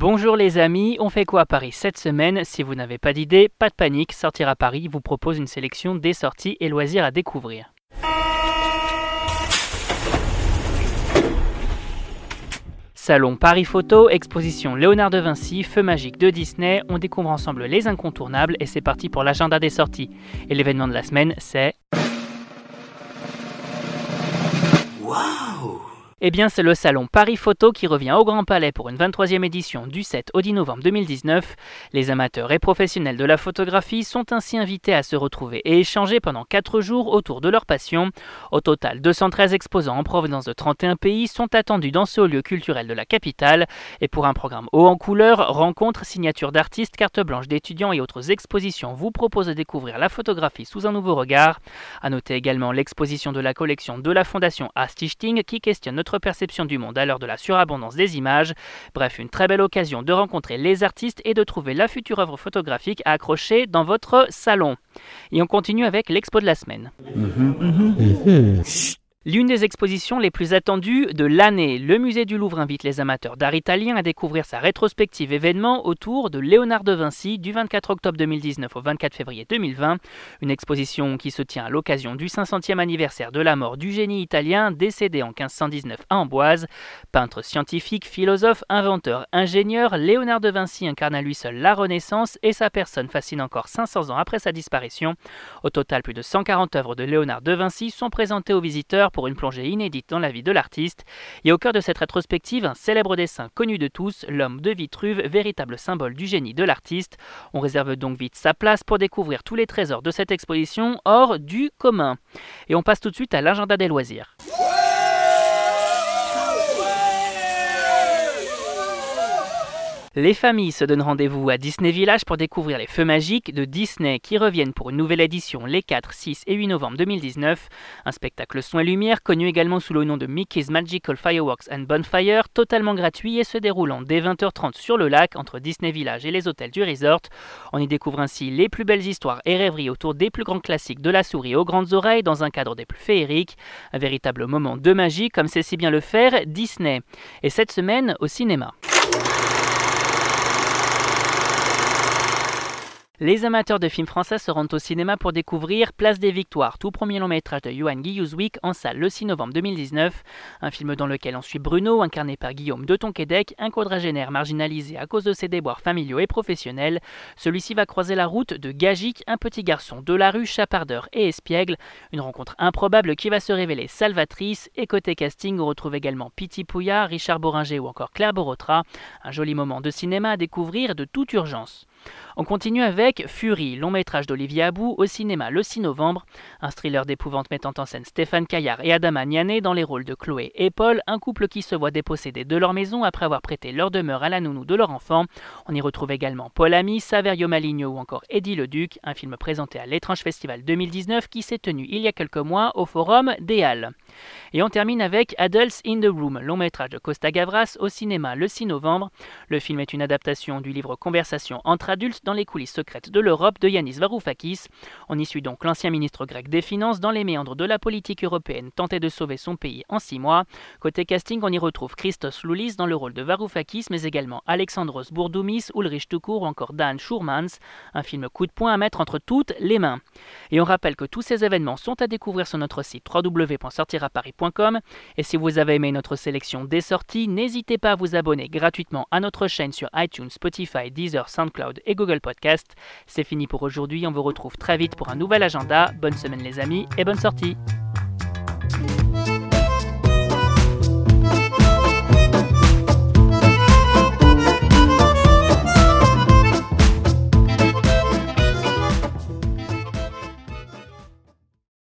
Bonjour les amis, on fait quoi à Paris cette semaine? Si vous n'avez pas d'idée, pas de panique, Sortir à Paris vous propose une sélection des sorties et loisirs à découvrir. Salon Paris Photo, exposition Léonard de Vinci, Feu magique de Disney, on découvre ensemble les incontournables et c'est parti pour l'agenda des sorties. Et l'événement de la semaine, c'est... Eh bien, c'est le salon Paris Photo qui revient au Grand Palais pour une 23e édition du 7 au 10 novembre 2019. Les amateurs et professionnels de la photographie sont ainsi invités à se retrouver et échanger pendant 4 jours autour de leur passion. Au total, 213 exposants en provenance de 31 pays sont attendus dans ce lieu culturel de la capitale. Et pour un programme haut en couleur, rencontres, signatures d'artistes, cartes blanches d'étudiants et autres expositions vous proposent de découvrir la photographie sous un nouveau regard. À noter également l'exposition de la collection de la Fondation qui questionne notre perception du monde à l'heure de la surabondance des images. Bref, une très belle occasion de rencontrer les artistes et de trouver la future œuvre photographique à accrocher dans votre salon. Et on continue avec l'expo de la semaine. Mhm. Mhm. L'une des expositions les plus attendues de l'année, le musée du Louvre invite les amateurs d'art italien à découvrir sa rétrospective événement autour de Léonard de Vinci du 24 octobre 2019 au 24 février 2020, une exposition qui se tient à l'occasion du 500e anniversaire de la mort du génie italien décédé en 1519 à Amboise. Peintre scientifique, philosophe, inventeur, ingénieur, Léonard de Vinci incarne à lui seul la Renaissance et sa personne fascine encore 500 ans après sa disparition. Au total, plus de 140 œuvres de Léonard de Vinci sont présentées aux visiteurs pour une plongée inédite dans la vie de l'artiste. Et au cœur de cette rétrospective, un célèbre dessin connu de tous, l'homme de Vitruve, véritable symbole du génie de l'artiste. On réserve donc vite sa place pour découvrir tous les trésors de cette exposition hors du commun. Et on passe tout de suite à l'agenda des loisirs. Les familles se donnent rendez-vous à Disney Village pour découvrir les feux magiques de Disney qui reviennent pour une nouvelle édition les 4, 6 et 8 novembre 2019. Un spectacle son et lumière connu également sous le nom de Mickey's Magical Fireworks and Bonfire, totalement gratuit et se déroulant dès 20h30 sur le lac entre Disney Village et les hôtels du resort. On y découvre ainsi les plus belles histoires et rêveries autour des plus grands classiques de la souris aux grandes oreilles dans un cadre des plus féeriques. Un véritable moment de magie comme sait si bien le faire Disney. Et cette semaine au cinéma. Les amateurs de films français se rendent au cinéma pour découvrir Place des Victoires, tout premier long métrage de Johan Guilluzwick en salle le 6 novembre 2019. Un film dans lequel on suit Bruno, incarné par Guillaume de Tonquédec, un quadragénaire marginalisé à cause de ses déboires familiaux et professionnels. Celui-ci va croiser la route de Gagic, un petit garçon de la rue, chapardeur et espiègle. Une rencontre improbable qui va se révéler salvatrice. Et côté casting, on retrouve également Piti Pouya, Richard Boringer ou encore Claire Borotra. Un joli moment de cinéma à découvrir de toute urgence. On continue avec Fury, long métrage d'Olivier Abou au cinéma le 6 novembre, un thriller d'épouvante mettant en scène Stéphane Caillard et Adama Niané dans les rôles de Chloé et Paul, un couple qui se voit dépossédé de leur maison après avoir prêté leur demeure à la nounou de leur enfant. On y retrouve également Paul Ami, Saverio Maligno ou encore Eddie Leduc, un film présenté à l'étrange festival 2019 qui s'est tenu il y a quelques mois au forum des Halles. Et on termine avec Adults in the Room, long métrage de Costa Gavras au cinéma le 6 novembre. Le film est une adaptation du livre Conversation entre adultes dans les coulisses secrètes de l'Europe de Yanis Varoufakis. On y suit donc l'ancien ministre grec des Finances dans les méandres de la politique européenne tenter de sauver son pays en six mois. Côté casting, on y retrouve Christos Loulis dans le rôle de Varoufakis, mais également Alexandros Bourdoumis, Ulrich Tukur ou encore Dan Schurmans. Un film coup de poing à mettre entre toutes les mains. Et on rappelle que tous ces événements sont à découvrir sur notre site www.sortiraparis.com. Et si vous avez aimé notre sélection des sorties, n'hésitez pas à vous abonner gratuitement à notre chaîne sur iTunes, Spotify, Deezer, Et Google Podcast. C'est fini pour aujourd'hui, on vous retrouve très vite pour un nouvel agenda. Bonne semaine les amis et bonne sortie